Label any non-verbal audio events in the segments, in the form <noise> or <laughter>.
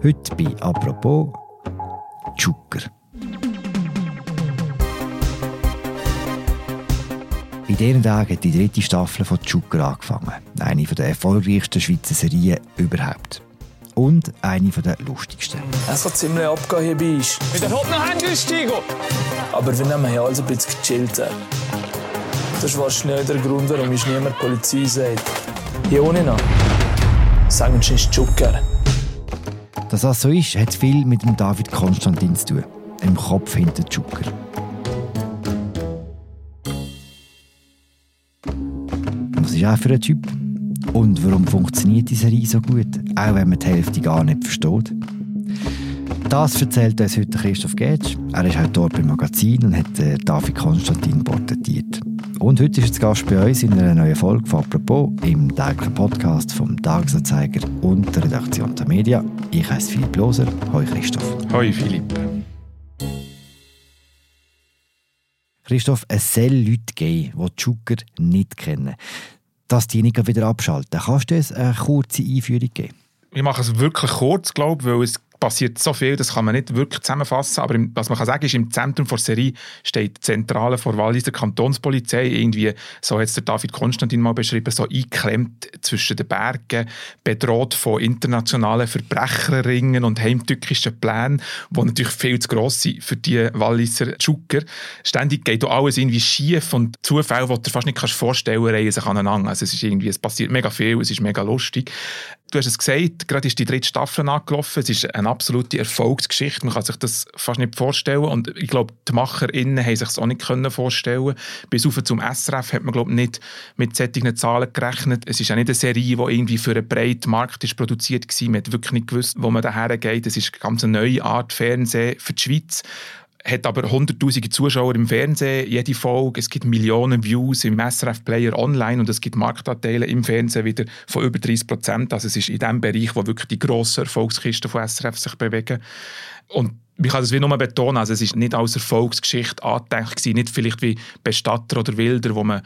Heute bei «Apropos» Zucker. In diesen Tagen hat die dritte Staffel von Zucker angefangen. Eine der erfolgreichsten Schweizer Serien überhaupt. Und eine der lustigsten. Es kann ziemlich abgehen hier bei uns. Mit der Hut noch eingestiegen. Aber wir nehmen hier alles ein bisschen gechillt. Das ist wahrscheinlich der Grund, warum uns niemand Polizei sagt. Hier ohne noch. Sagen sie Zucker. Dass das so ist, hat viel mit dem David Konstantin zu tun. Im Kopf hinter Zucker. Was ist er für ein Typ? Und warum funktioniert diese Serie so gut, auch wenn man die Hälfte gar nicht versteht? Das erzählt uns heute Christoph Getsch. Er ist auch dort beim Magazin und hat äh, David Konstantin porträtiert. Und heute ist er Gast bei uns in einer neuen Folge von «Apropos» im täglichen Podcast vom Tagesanzeiger und der Redaktion der Media. Ich heiße Philipp Loser. Hoi Christoph. Hoi Philipp. Christoph, es soll Leute geben, die Zucker nicht kennen. Dass die nicht wieder abschalten. Kannst du uns eine kurze Einführung geben? Ich mache es wirklich kurz, glaube weil es passiert so viel, das kann man nicht wirklich zusammenfassen. Aber was man kann sagen ist, im Zentrum der Serie steht die Zentrale vor Walliser Kantonspolizei. Irgendwie, so hat es der David Konstantin mal beschrieben, so eingeklemmt zwischen den Bergen, bedroht von internationalen Verbrecherringen und heimtückischen Plänen, die natürlich viel zu gross sind für die Walliser Tschuker. Ständig geht auch alles irgendwie schief und Zufälle, die du dir fast nicht vorstellen kannst, reihen sich aneinander. Also es ist irgendwie, es passiert mega viel, es ist mega lustig. Du hast es gesagt, gerade ist die dritte Staffel angelaufen. Es ist eine absolute Erfolgsgeschichte. Man kann sich das fast nicht vorstellen. Und ich glaube, die MacherInnen haben sich es auch nicht können vorstellen Bis auf zum SRF hat man, glaube nicht mit solchen Zahlen gerechnet. Es ist ja nicht eine Serie, die irgendwie für einen breiten Markt ist produziert war. Man hat wirklich nicht gewusst, wo man daher geht. Es ist eine ganz neue Art Fernsehen für die Schweiz hat aber hunderttausende Zuschauer im Fernsehen, jede Folge. Es gibt Millionen Views im SRF Player online und es gibt Marktanteile im Fernsehen wieder von über 30 Prozent. Also es ist in dem Bereich, wo wirklich die grossen Erfolgskisten von SRF sich bewegen. Und ich kann das wie nur betonen, also es ist nicht als Erfolgsgeschichte angedenkt nicht vielleicht wie Bestatter oder Wilder, wo man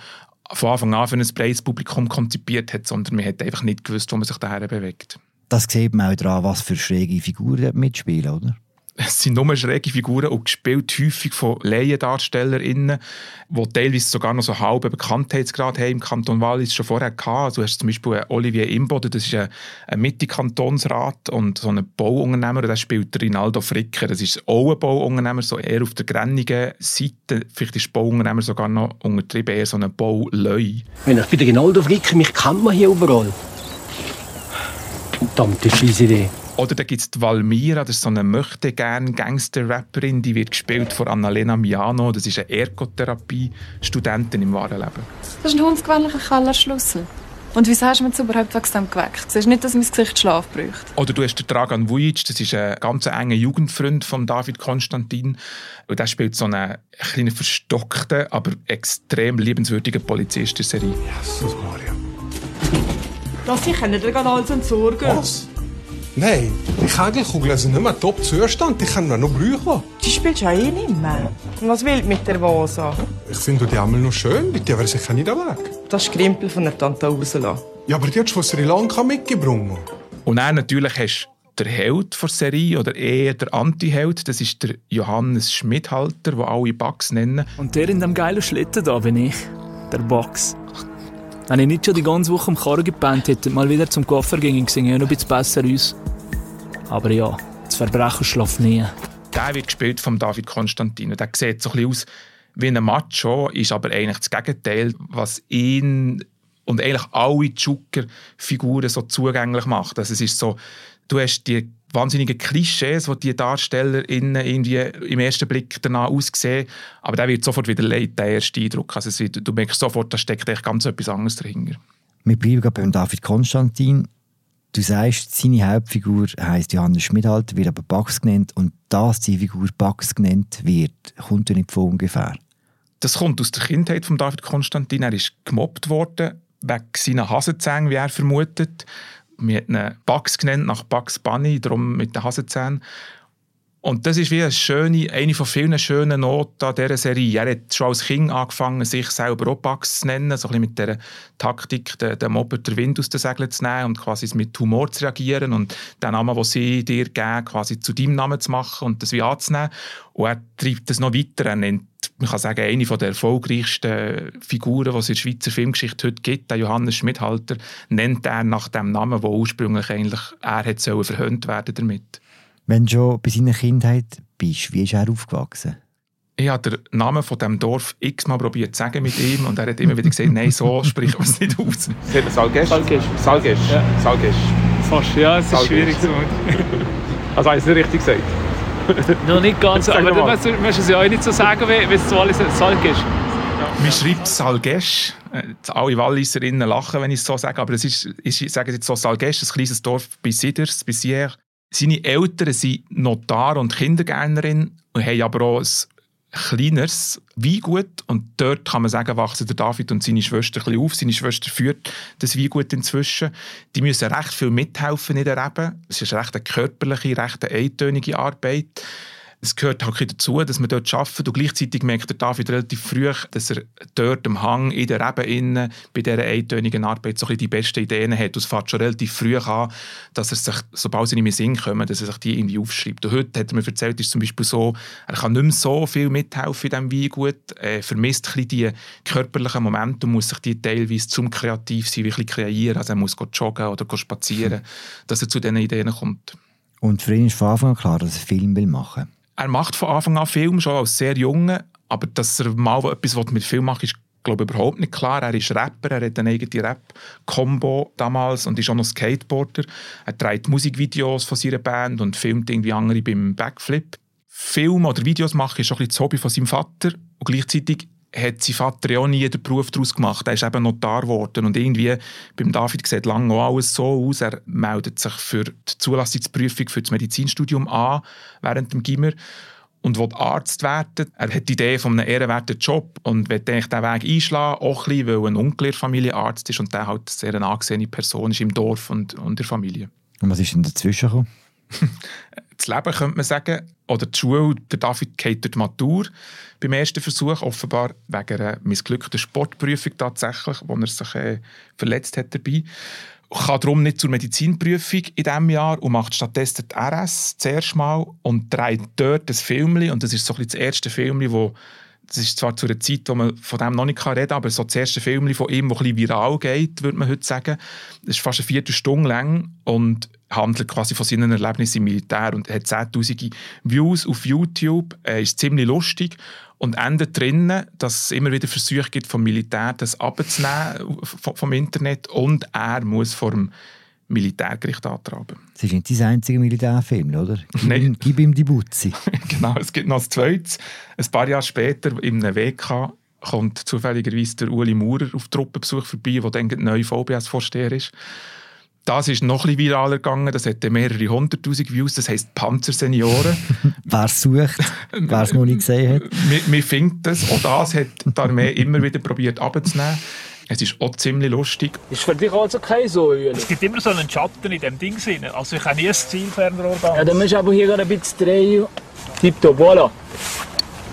von Anfang an für ein breites Publikum konzipiert hat, sondern man hat einfach nicht gewusst, wo man sich daher bewegt. Das sieht man auch daran, was für schräge Figuren mitspielen, oder? Es sind nur schräge Figuren und gespielt häufig von LaiendarstellerInnen, die teilweise sogar noch so halben Bekanntheitsgrad haben im Kanton Wallis schon vorher gehabt. Also du hast zum Beispiel Olivier Imboden, das ist ein, ein Mitte-Kantonsrat und so ein Bauunternehmer, der spielt Rinaldo Fricker. Das ist auch ein Bauunternehmer, so eher auf der grennigen Seite. Vielleicht ist Bauunternehmer sogar noch untertrieben, eher so ein Bauleu. Wenn ich der Rinaldo Fricker, mich kennt man hier überall. Verdammte fiese Idee. Oder da gibt es Valmira, das ist so eine möchte gern Gangster-Rapperin, die wird gespielt von Annalena Miano. Das ist eine Ergotherapie-Studentin im wahren Leben. Das ist ein hundsgewöhnlicher Kellerschlüssel. Und wieso hast du mich überhaupt wegen dem geweckt? Siehst nicht, dass mein Gesicht Schlaf bräuchte? Oder du hast den Dragan Vujic, das ist ein ganz enger Jugendfreund von David Konstantin. Und der spielt so einen kleinen verstockten, aber extrem liebenswürdigen Polizist in der Serie. Jesus Maria. Das ich kann nicht alles entsorgen. Was? Nein, die Kegelkugeln sind nicht mehr top Zustand, die können wir noch brauchen. Die spielst du ja eh nicht mehr. Und was will mit der Vasa? Ich finde die einmal noch schön, mit der wäre sicher nicht weg. Das ist Krimpel von der Tante Ursula. Ja, aber die hat von Sri Lanka mitgebracht. Und dann natürlich hast du der Held der Serie oder eher der Anti-Held, das ist der Johannes Schmidhalter, den alle Bugs nennen. Und der in dem geilen Schlitten da bin ich, der Bugs. Wenn ich nicht schon die ganze Woche am Karren gepennt hätte mal wieder zum Koffer ging, sehe ich noch ein bisschen besser aus. Aber ja, das Verbrechen schläft nie. Der wird gespielt von David Konstantin. Der sieht so ein bisschen aus wie ein Macho, ist aber eigentlich das Gegenteil, was ihn und eigentlich alle Joker-Figuren so zugänglich macht. Also es ist so, du hast die wahnsinnigen Klischees, die die DarstellerInnen irgendwie im ersten Blick danach aussehen, aber der wird sofort wieder leid, der erste Eindruck. Also wird, du merkst sofort, da steckt echt ganz etwas anderes dahinter. Wir bleiben gerade beim David Konstantin. Du sagst, seine Hauptfigur heisst Johannes Schmidhalter, wird aber Bax genannt und dass die Figur Bax genannt wird, kommt ja nicht von ungefähr. Das kommt aus der Kindheit von David Konstantin. Er ist gemobbt worden wegen seiner Hasenzähne, wie er vermutet. Wir ihn Bugs genannt, nach Bugs Bunny, darum mit den Hasenzähnen. Und das ist wie eine schöne, eine von vielen schönen Noten an dieser Serie. Er hat schon als Kind angefangen, sich selber Opax zu nennen, so ein bisschen mit der Taktik, den, den Mobber den Wind aus den Segeln zu nehmen und quasi mit Humor zu reagieren und den Namen, den sie dir geben, quasi zu deinem Namen zu machen und das wie anzunehmen. Und er treibt das noch weiter. Er nennt, man kann sagen, eine der erfolgreichsten Figuren, die es in der Schweizer Filmgeschichte heute gibt, der Johannes Schmidhalter, nennt er nach dem Namen, der ursprünglich eigentlich er hat verhöhnt werden damit. Wenn du schon bei seiner Kindheit bist, wie ist er aufgewachsen? Ich habe den Namen von diesem Dorf x-mal probiert zu sagen mit ihm und er hat immer wieder gesagt, nein, so <laughs> spricht man es nicht aus. Salgesch? Salgesch. Salgesch. Ja. Salgesch. Fast, ja, es ist Salgesch. schwierig zu <laughs> Also habe ich es nicht richtig gesagt? <laughs> Noch nicht ganz, aber du musst, es ja auch nicht so sagen, wie es zu Wallis Salk ist. Man schreibt Salgesch. Alle Walliserinnen lachen, wenn ich es so sage, aber es ist, ich sage jetzt so Salgesch, ein kleines Dorf bei Siders, bei Sierre. Seine Eltern sind Notar und Kindergärtnerin und haben aber auch ein kleineres Weingut und dort kann man sagen, wachsen der David und seine Schwester ein bisschen auf. Seine Schwester führt das Weingut inzwischen. Die müssen recht viel mithelfen in der Rebe. Es ist recht eine körperliche, recht eine eintönige Arbeit. Es gehört halt ein bisschen dazu, dass man dort arbeitet und gleichzeitig merkt der David relativ früh, dass er dort am Hang in der Rebe innen bei dieser eintönigen Arbeit so ein bisschen die besten Ideen hat. Und es fängt schon relativ früh an, dass er sich, sobald sie nicht mehr Sinn kommen, dass er sich die irgendwie aufschreibt. Und heute hat er mir erzählt, ist zum Beispiel so, er kann nicht mehr so viel mithelfen in diesem Weingut, er vermisst ein bisschen die körperlichen Momente und muss sich die teilweise zum Kreativsein wirklich kreieren. Also er muss joggen oder spazieren, <laughs> dass er zu diesen Ideen kommt. Und für ihn ist von Anfang an klar, dass er Film will machen er macht von Anfang an Film, schon als sehr Junge, aber dass er mal etwas mit Film macht, ist glaube überhaupt nicht klar. Er ist Rapper, er hat eine eigene Rap-Combo damals und ist auch noch Skateboarder. Er trägt Musikvideos von seiner Band und filmt irgendwie andere beim Backflip. Film oder Videos machen ist auch ein das Hobby von seinem Vater und gleichzeitig hat sein Vater ja auch nie den Beruf daraus gemacht. Er ist eben Notar geworden und irgendwie beim David sieht lange auch alles so aus. Er meldet sich für die Zulassungsprüfung für das Medizinstudium an während dem Gimmer und will Arzt werden. Er hat die Idee von einem ehrenwerten Job und will eigentlich diesen Weg einschlagen, auch ein bisschen, weil eine Unclear-Familie Arzt ist und der halt sehr eine angesehene Person ist im Dorf und, und der Familie. Und was ist denn dazwischen gekommen? <laughs> das Leben, könnte man sagen, oder die Schule, der David geht durch die Matur. Beim ersten Versuch, offenbar wegen einer missglückten Sportprüfung tatsächlich, wo er sich äh, verletzt hat dabei. Kann darum nicht zur Medizinprüfung in diesem Jahr und macht stattdessen die RS zuerst mal und dreht dort das Filmli. Und das ist so ein bisschen das erste Filmli, wo das ist zwar zu einer Zeit, wo man von dem noch nicht reden kann, aber so das erste Film von ihm, das ein viral geht, würde man heute sagen. Das ist fast eine Viertelstunde lang und handelt quasi von seinen Erlebnissen im Militär und hat 10'000 Views auf YouTube, äh, ist ziemlich lustig und endet drinnen, dass es immer wieder Versuche gibt vom Militär, das abzunehmen vom Internet und er muss vor dem Militärgericht antraben. Das ist nicht sein einziger Militärfilm, oder? Gib, Nein. ihm, gib ihm die Butzi. <laughs> genau, es gibt noch ein zweites. Ein paar Jahre später, in einem WK, kommt zufälligerweise der Uli Maurer auf Truppenbesuch vorbei, der dann der neue VBS-Vorsteher ist. Das ist noch ein bisschen viraler gegangen, das hat dann mehrere hunderttausend Views, das heisst Panzersenioren. <laughs> Wer es sucht, wer es noch nicht gesehen hat. wir, wir finden das, auch das hat die Armee immer wieder probiert abzunehmen. Es ist auch ziemlich lustig. Ist für dich also kein so Es gibt immer so einen Schatten in dem Ding drin. Also ich habe nie ein Zielfernrohr da. Ja, dann musst du aber hier gerade ein bisschen drehen. Tipptopp, voilà.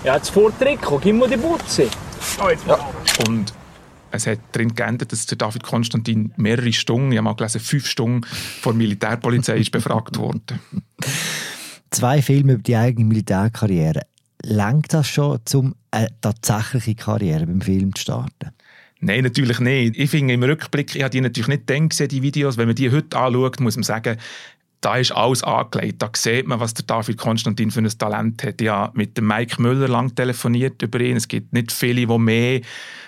Ja, jetzt Vortrick, gib mir die Butze. Oh, jetzt Ja. Und es hat darin geändert, dass der David Konstantin mehrere Stunden, ich habe mal gelesen, fünf Stunden vor der Militärpolizei ist befragt worden. <laughs> Zwei Filme über die eigene Militärkarriere. Langt das schon, um eine tatsächliche Karriere beim Film zu starten? Nein, natürlich nicht. Ich finde im Rückblick, ich habe die natürlich nicht dann gesehen, die Videos. Wenn man die heute anschaut, muss man sagen, da ist alles angelegt. Da sieht man, was der David Konstantin für ein Talent hat. Ich habe mit dem Mike Müller lang telefoniert über ihn. Es gibt nicht viele, die mehr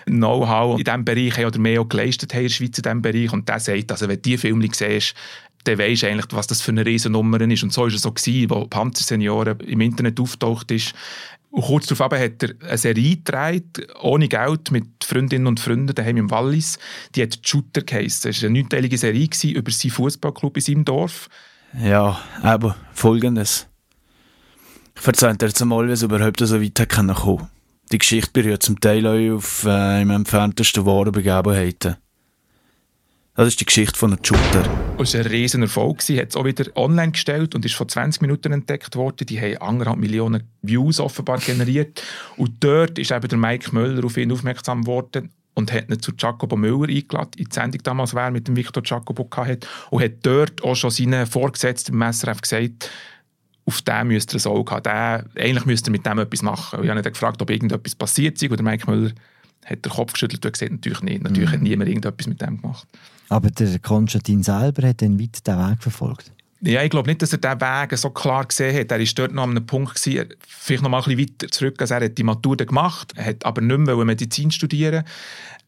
Know-how in diesem Bereich haben oder mehr auch geleistet haben in der Schweiz in diesem Bereich. Und der sagt, also wenn du diese Filme siehst, dann weisst du eigentlich, was das für eine Riesennummer ist. Und so war es so, gewesen, wo Panzer Senioren im Internet auftaucht ist. Und kurz darauf hat er eine Serie gedreht, ohne Geld, mit Freundinnen und Freunden daheim im Wallis. Die hat Shooter geheissen. Es war eine neunteilige Serie über seinen Fußballclub in seinem Dorf. Ja, aber folgendes. Ich erzähle dir jetzt einmal, wie es überhaupt so weit kommen. Die Geschichte berührt zum Teil auch auf äh, im entferntesten wahren Begebenheiten. Das ist die Geschichte von einem Shooter. Es war ein riesen Erfolg. Sie hat es auch wieder online gestellt und ist vor 20 Minuten entdeckt worden. Die haben anderthalb Millionen Views offenbar generiert. Und dort ist eben der Mike Möller auf ihn aufmerksam geworden und hat ihn zu Jacobo Müller eingeladen, in die Sendung damals, wer mit dem Victor Jacobo hatte. Und hat dort auch schon seinen Vorgesetzten im SRF gesagt, auf den müsst ihr ein Auge haben. Der, eigentlich müsst ihr mit dem etwas machen. Und ich habe ihn gefragt, ob irgendetwas passiert sei. Und der Mike Müller hat den Kopf geschüttelt und gesagt, natürlich nicht. Natürlich Mhm. hat niemand irgendetwas mit dem gemacht. Aber der Konstantin selber hat dann weit den Weg verfolgt. Ja, ich glaube nicht, dass er diesen Weg so klar gesehen hat. Er war dort noch an einem Punkt, gewesen, vielleicht noch mal ein bisschen weiter zurück, als er hat die Matur gemacht hat aber nicht mehr Medizin studieren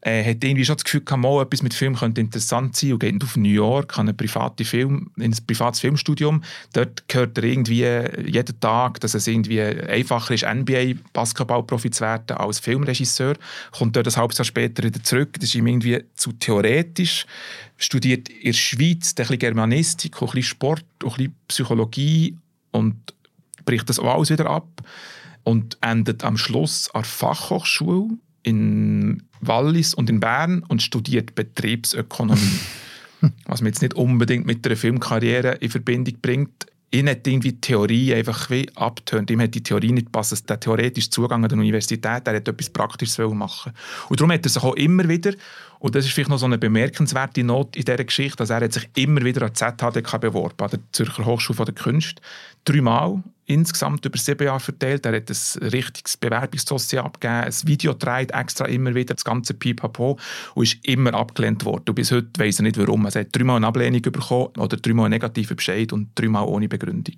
er hat irgendwie schon das Gefühl, gehabt, mal etwas mit Film könnte interessant sein und geht auf New York an eine private Film, in ein privates Filmstudium. Dort gehört er irgendwie jeden Tag, dass es irgendwie einfacher ist, NBA-Basketballprofi zu werden als Filmregisseur. Kommt dort ein halbes Jahr später wieder zurück. Das ist ihm irgendwie zu theoretisch. Studiert in der Schweiz ein bisschen Germanistik, ein bisschen Sport, ein bisschen Psychologie und bricht das auch alles wieder ab und endet am Schluss an der Fachhochschule in Wallis und in Bern und studiert Betriebsökonomie. <laughs> Was man jetzt nicht unbedingt mit einer Filmkarriere in Verbindung bringt. Ihn hat irgendwie die Theorie einfach wie abgetönt. Ihm hat die Theorie nicht gepasst. Der theoretische Zugang an der Universität, er hat etwas Praktisches machen Und darum hat er sich auch immer wieder, und das ist vielleicht noch so eine bemerkenswerte Not in dieser Geschichte, dass er hat sich immer wieder an die ZHDK beworben, an der Zürcher Hochschule der Künste. Dreimal insgesamt über sieben Jahre verteilt. Er hat ein richtiges Bewerbungsdossier abgegeben, ein Video gedreht, extra immer wieder, das ganze Pipapo, und ist immer abgelehnt worden. Und bis heute weiss er nicht, warum. Er hat dreimal eine Ablehnung bekommen oder dreimal einen negativen Bescheid und dreimal ohne Begründung.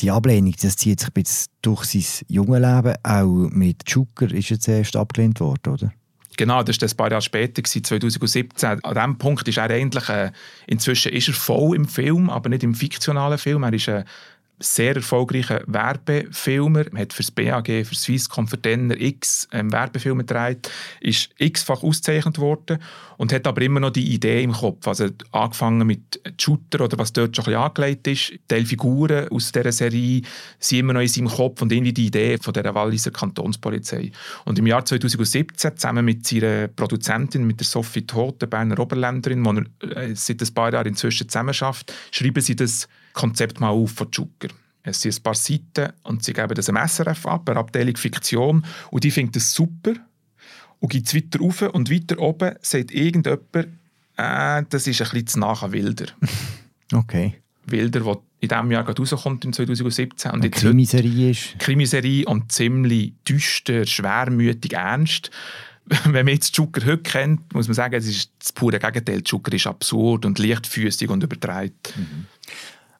Die Ablehnung, das zieht sich durch sein junge Leben. Auch mit Zucker ist er zuerst abgelehnt worden, oder? Genau, das war ein paar Jahre später, 2017. An diesem Punkt ist er eigentlich, äh, inzwischen ist er voll im Film, aber nicht im fiktionalen Film. Er ist ein sehr erfolgreicher Werbefilmer. Er hat für das BAG, für Swisscom, für Denner x ähm, Werbefilme gedreht, ist x-fach ausgezeichnet worden und hat aber immer noch die Idee im Kopf. Also angefangen mit Shooter oder was dort schon ein bisschen angelegt ist. Die Figuren aus dieser Serie sind immer noch in seinem Kopf und irgendwie die Idee von der Walliser Kantonspolizei. Und im Jahr 2017 zusammen mit seiner Produzentin, mit der Sophie Todt, der Berner Oberländerin, die er äh, seit ein paar Jahren inzwischen zusammen schafft, schreiben sie das Konzept mal auf von Zucker. Es sind ein paar Seiten und sie geben das am SRF ab, eine Abteilung Fiktion, und die findet das super und geht es weiter rauf und weiter oben sagt irgendjemand, äh, das ist ein bisschen zu nah an Wilder. <laughs> Okay. Wilder, der in diesem Jahr gerade rauskommt, im 2017. Und Eine Krimiserie ist. Krimiserie und ziemlich düster, schwermütig, ernst. <laughs> Wenn man jetzt Zucker heute kennt, muss man sagen, es ist das pure Gegenteil. Zucker ist absurd und leichtfüßig und übertreibt.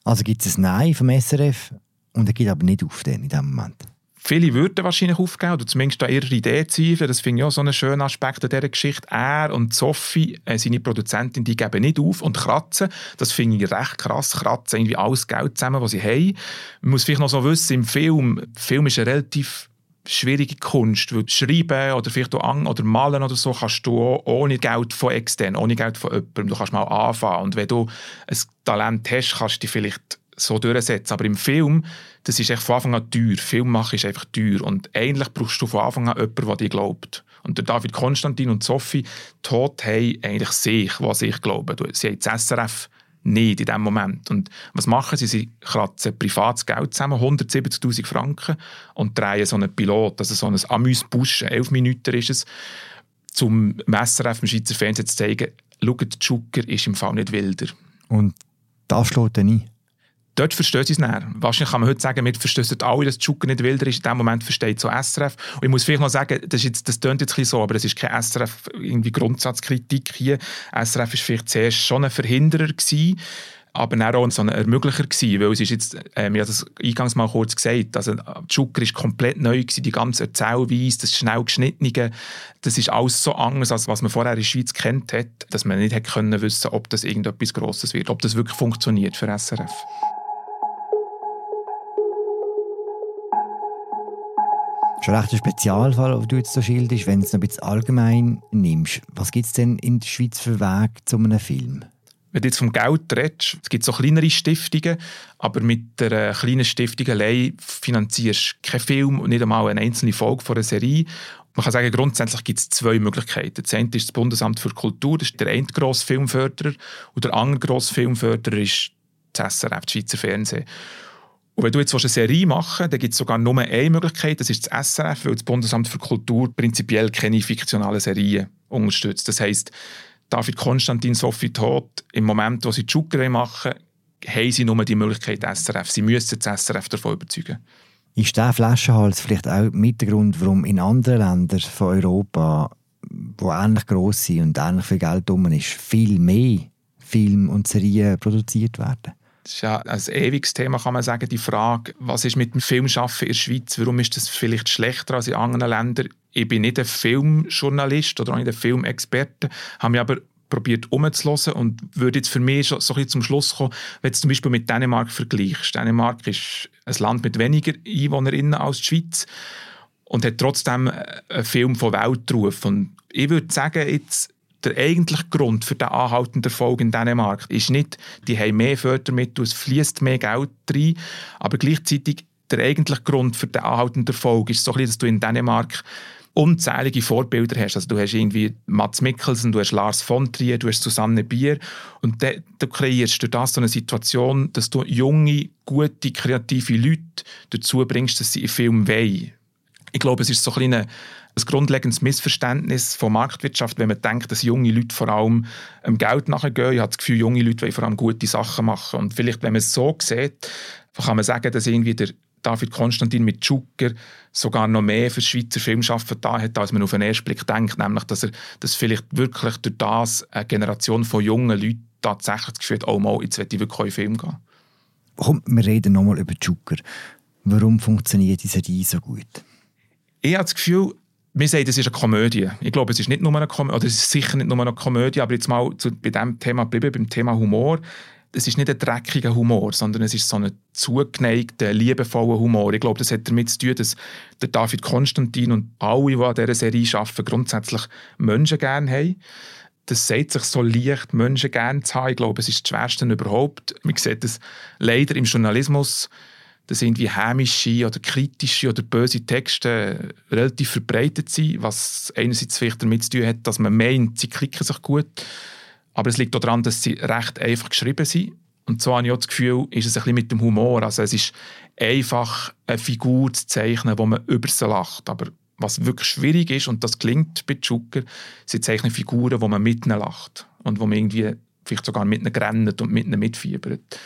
Also gibt es ein Nein vom SRF und er geht aber nicht auf den in dem Moment. Viele würden wahrscheinlich aufgeben oder zumindest an ihrer Idee zweifeln. Das finde ich auch so einen schönen Aspekt an dieser Geschichte. Er und Sophie, äh, seine Produzentin, die geben nicht auf und kratzen. Das finde ich recht krass. Kratzen irgendwie alles Geld zusammen, was sie haben. Man muss vielleicht noch so wissen, im Film, Film ist relativ schwierige Kunst, weil schreiben oder vielleicht auch an oder malen oder so kannst du auch ohne Geld von extern, ohne Geld von jemandem, du kannst mal anfangen. Und wenn du ein Talent hast, kannst du dich vielleicht so durchsetzen, aber im Film, das ist echt von Anfang an teuer, Film machen ist einfach teuer. Und eigentlich brauchst du von Anfang an jemanden, der dir glaubt. Und der David Konstantin und Sophie Tod haben eigentlich sich, was ich glaube. Sie haben das SRF nicht in dem Moment. Und was machen sie? Sie kratzen privates Geld zusammen, 170'000 Franken, und drehen so einen Pilot, also so ein Amüs-Busch, 11 Minuten ist es, zum SRF im Schweizer Fernsehen zu zeigen, schaut, Zucker ist im Fall nicht wilder. Und das schlägt dann ein. Dort verstehen sie es näher. Wahrscheinlich kann man heute sagen, wir verstehen alle, dass Zucker nicht wilder ist. In dem Moment versteht so SRF. Und ich muss vielleicht noch sagen, das, jetzt, das klingt jetzt ein so, aber das ist keine SRF irgendwie Grundsatzkritik hier. SRF war vielleicht zuerst schon ein Verhinderer gewesen, aber dann auch so ein Ermöglicher gewesen, weil es ist jetzt, ähm, ich habe das eingangs mal kurz gesagt, also Zucker ist komplett neu gewesen, die ganze Erzählweise, das schnell geschnittene, das ist alles so anders, als was man vorher in der Schweiz kennt hat, dass man nicht hätte können wissen, ob das irgendetwas Grosses wird, ob das wirklich funktioniert für SRF. Schon recht ein Spezialfall, den du jetzt so schilderst, wenn du es noch ein bisschen allgemein nimmst. Was gibt es denn in der Schweiz für Weg zu einem Film? Wenn du jetzt vom Geld redest, es gibt so kleinere Stiftungen, aber mit der kleinen Stiftung allein finanzierst du keinen Film und nicht einmal eine einzelne Folge von einer Serie. Man kann sagen, grundsätzlich gibt es zwei Möglichkeiten. Das eine ist das Bundesamt für Kultur, das ist der eine grosse Filmförderer, und der andere grosse Filmförderer ist das SRF, das Schweizer Fernsehen. Und wenn du jetzt eine Serie machen willst, dann gibt es sogar nur eine Möglichkeit, das ist das SRF, weil das Bundesamt für Kultur prinzipiell keine fiktionalen Serien unterstützt. Das heisst, David Konstantin, Sophie Tod, im Moment, wo sie Joker machen, haben sie nur die Möglichkeit SRF. Sie müssen das SRF davon überzeugen. Ist dieser Flaschenhals vielleicht auch mit der Grund, warum in anderen Ländern von Europa, wo ähnlich gross sind und ähnlich viel Geld drum ist, viel mehr Filme und Serien produziert werden? Das ist ja ein ewiges Thema, kann man sagen, die Frage, was ist mit dem Filmschaffen in der Schweiz, warum ist das vielleicht schlechter als in anderen Ländern? Ich bin nicht ein Filmjournalist oder auch nicht ein Filmexperte, habe mich aber probiert umzuhören und würde jetzt für mich so ein zum Schluss kommen, wenn du zum Beispiel mit Dänemark vergleichst. Dänemark ist ein Land mit weniger EinwohnerInnen als die Schweiz und hat trotzdem einen Film von Weltruf. Und ich würde sagen, jetzt, der eigentliche Grund für den anhaltenden Erfolg in Dänemark ist nicht, die haben mehr Fördermittel, es fließt mehr Geld rein, aber gleichzeitig der eigentliche Grund für den anhaltenden Erfolg ist so ein bisschen, dass du in Dänemark unzählige Vorbilder hast. Also du hast irgendwie Mats Mikkelsen, du hast Lars von Trier, du hast Susanne Bier und de, du kreierst durch das so eine Situation, dass du junge, gute, kreative Leute dazu bringst, dass sie einen Film wollen. Ich glaube, es ist so ein, ein grundlegendes Missverständnis von Marktwirtschaft, wenn man denkt, dass junge Leute vor allem ähm, Geld nachgehen. Ich habe das Gefühl, junge Leute wollen vor allem gute Sachen machen. Und vielleicht, wenn man es so sieht, kann man sagen, dass irgendwie der David Konstantin mit Schucker sogar noch mehr für Schweizer Filmschaffen da hat, als man auf den ersten Blick denkt, nämlich, dass er dass vielleicht wirklich durch das eine Generation von jungen Leuten tatsächlich das Gefühl hat, oh mal, jetzt will ich wirklich in Film gehen. Komm, wir reden nochmal über Schucker. Warum funktioniert diese Serie so gut? Ich habe das Gefühl, wir sagen, es ist eine Komödie. Ich glaube, es ist nicht nur eine Komödie, oder es ist sicher nicht nur eine Komödie, aber jetzt mal zu, bei diesem Thema bleiben, beim Thema Humor es ist nicht ein dreckiger Humor, sondern es ist so ein zugeneigter, liebevoller Humor. Ich glaube, das hat damit zu tun, dass der David Konstantin und alle, die an dieser Serie arbeiten, grundsätzlich Menschen gerne haben. Das sagt sich so leicht, Menschen gerne zu haben. Ich glaube, es ist das Schwerste überhaupt. Man sieht das leider im Journalismus, dass irgendwie hämische oder kritische oder böse Texte relativ verbreitet sind, was einerseits vielleicht damit zu tun hat, dass man meint, sie klicken sich gut aber es liegt auch daran, dass sie recht einfach geschrieben sind. Und so habe ich auch das Gefühl, ist es ein bisschen mit dem Humor. Also es ist einfach eine Figur zu zeichnen, wo man über sie lacht. Aber was wirklich schwierig ist, und das klingt bei Zucker, sie zeichnen Figuren, wo man mit ihnen lacht. Und wo man irgendwie vielleicht sogar mit ihnen rennt und mit ihnen mitfiebert.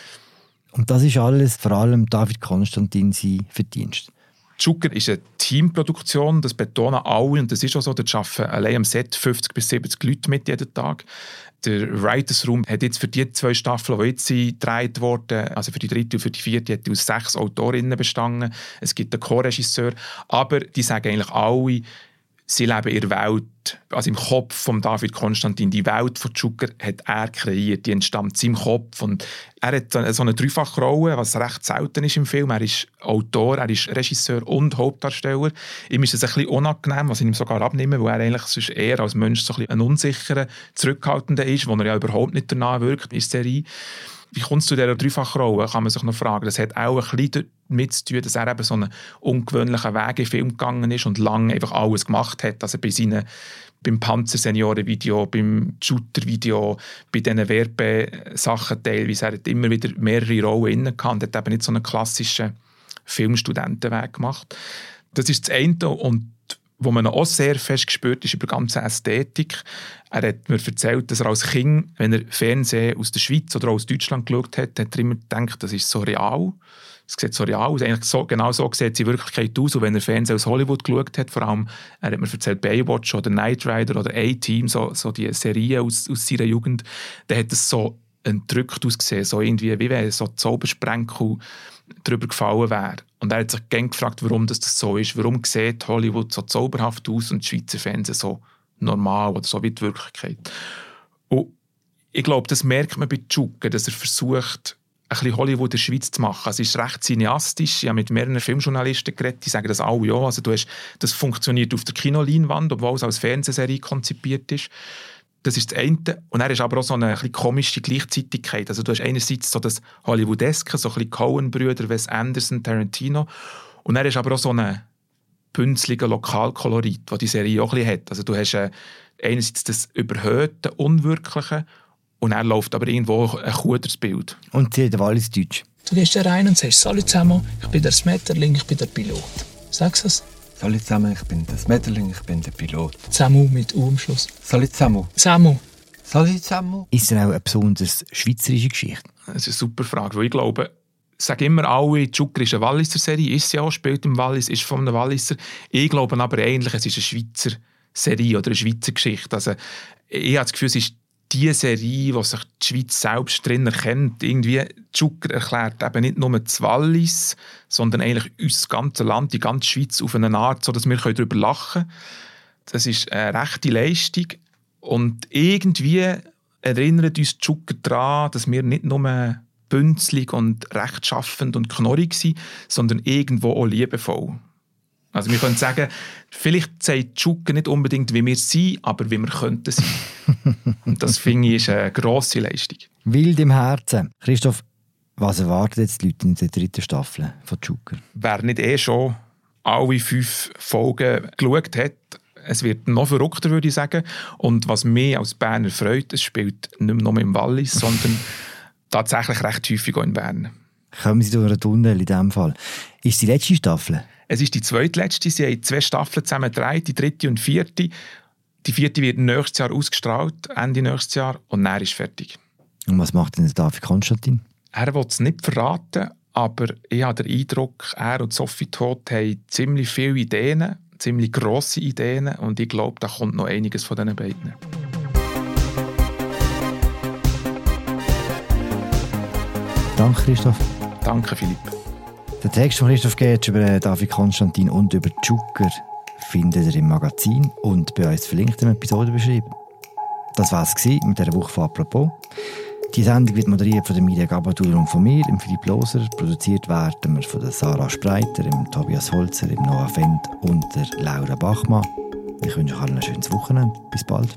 Und das ist alles vor allem David Konstantin sein Verdienst. Zucker ist eine Teamproduktion, das betonen alle und das ist auch so, da arbeiten allein am Set 50 bis 70 Leute mit jeden Tag. Der Writers Room hat jetzt für die zwei Staffeln, die jetzt gedreht wurden, also für die dritte und für die vierte, hat aus sechs Autorinnen bestanden. Es gibt einen Co-Regisseur, aber die sagen eigentlich alle, sie leben der Welt, also im Kopf von David Konstantin. Die Welt von Zucker hat er kreiert, die entstammt seinem Kopf. Und er hat so eine Dreifachrolle, was recht selten ist im Film. Er ist Autor, er ist Regisseur und Hauptdarsteller. Ihm ist es ein bisschen unangenehm, was ich ihm sogar abnehme, weil er eigentlich sonst eher als Mensch so ein, bisschen ein unsicherer, zurückhaltender ist, wo er ja überhaupt nicht danach wirkt in der Serie. Wie kommst du zu dieser Dreifachrolle, kann man sich noch fragen. Das hat auch ein bisschen damit zu tun, dass er eben so einen ungewöhnlichen Weg im Film gegangen ist und lange einfach alles gemacht hat. Also bei seinen beim Panzer-Senioren-Video, beim Shooter-Video, bei diesen Werbesachen teilweise. Er hat immer wieder mehrere Rollen inne gehabt und hat eben nicht so einen klassischen Filmstudentenweg gemacht. Das ist das eine und wo man auch sehr fest gespürt ist über die ganze Ästhetik. Er hat mir erzählt, dass er als Kind, wenn er Fernsehen aus der Schweiz oder aus Deutschland geschaut hat, hat er immer gedacht, das ist so real. Es sieht so real aus. Eigentlich so, genau so sieht es in Wirklichkeit aus. Und wenn er Fernsehen aus Hollywood geschaut hat, vor allem, er hat mir erzählt, Baywatch oder Knight Rider oder A-Team, so, so die Serien aus, aus seiner Jugend, dann hat es so entrückt ausgesehen, so irgendwie, wie wenn so Zaubersprenkel darüber gefallen wäre. Und er hat sich gerne gefragt, warum das, das so ist. Warum sieht Hollywood so zauberhaft aus und die Schweizer Fernsehen so normal oder so wie die Wirklichkeit. Und ich glaube, das merkt man bei Tschuke, dass er versucht, ein bisschen Hollywood in der Schweiz zu machen. Also es ist recht cineastisch. Ich habe mit mehreren Filmjournalisten geredet, die sagen das auch, ja. Also du hast, das funktioniert auf der Kinoleinwand, obwohl es als Fernsehserie konzipiert ist. Das ist das eine. Und er ist aber auch so eine ein komische Gleichzeitigkeit. Also du hast einerseits so das Hollywoodeske, so ein bisschen Coen-Brüder, Wes Anderson, Tarantino. Und er ist aber auch so eine bünzligen Lokalkolorit, das die Serie auch ein bisschen hat. Also du hast äh, einerseits das überhöhte, unwirkliche und er läuft aber irgendwo ein kuderes Bild. Und sie hat alles Deutsch. Du gehst da rein und sagst, Salut zusammen, ich bin der Smetterling, ich bin der Pilot. Sagst du es? Salut zusammen, ich bin der Smetterling, ich bin der Pilot. Samu mit U am Schluss. Salut zusammen. Samu. Salut zusammen. Ist es auch eine besonders schweizerische Geschichte? Das ist eine super Frage, weil ich glaube, ich sage immer alle, Zucker ist eine Walliser Serie, ist sie auch, spielt im Wallis, ist von einem Walliser. Ich glaube aber eigentlich, es ist eine Schweizer Serie oder eine Schweizer Geschichte. Also, ich habe das Gefühl, es ist die Serie, wo sich die Schweiz selbst drin erkennt. Irgendwie, Zucker erklärt eben nicht nur das Wallis, sondern eigentlich unser ganzes Land, die ganze Schweiz auf eine Art, sodass wir darüber lachen können. Das ist eine rechte Leistung. Und irgendwie erinnert uns Zucker daran, dass wir nicht nur bünzlig und rechtschaffend und knorrig sind, sondern irgendwo auch liebevoll. Also wir können sagen, vielleicht sagt Zucker nicht unbedingt, wie wir sind, aber wie wir könnten sein. und das finde ich ist eine grosse Leistung. Wild im Herzen. Christoph, was erwarten jetzt die Leute in der dritten Staffel von Zucker? Wer nicht eh schon alle fünf Folgen geschaut hat, es wird noch verrückter, würde ich sagen. Und was mich als Berner freut, es spielt nicht mehr nur im Wallis, <laughs> sondern tatsächlich recht häufig auch in Bern. Kommen Sie durch einen Tunnel in diesem Fall. Ist die letzte Staffel? Es ist die zweitletzte. Sie haben zwei Staffeln zusammen gedreht, die dritte und vierte. Die vierte wird nächstes Jahr ausgestrahlt, Ende nächstes Jahr, und dann ist fertig. Und was macht denn David Konstantin? Er will es nicht verraten, aber ich habe den Eindruck, er und Sophie Todt haben ziemlich viele Ideen, ziemlich grosse Ideen, und ich glaube, da kommt noch einiges von diesen beiden. Danke, Christoph. Danke, Philipp. Der Text von Christoph Gertsch über David Konstantin und über Zucker findet ihr im Magazin und bei uns verlinkt im Episode beschrieben. Das war es mit dieser Woche von «Apropos». Die Sendung wird moderiert von der Media Gabadur und von mir, im Philipp Loser. Produziert werden wir von der Sarah Spreiter, dem Tobias Holzer, dem Noah Fendt und der Laura Bachmann. Ich wünsche euch allen ein schönes Wochenende. Bis bald.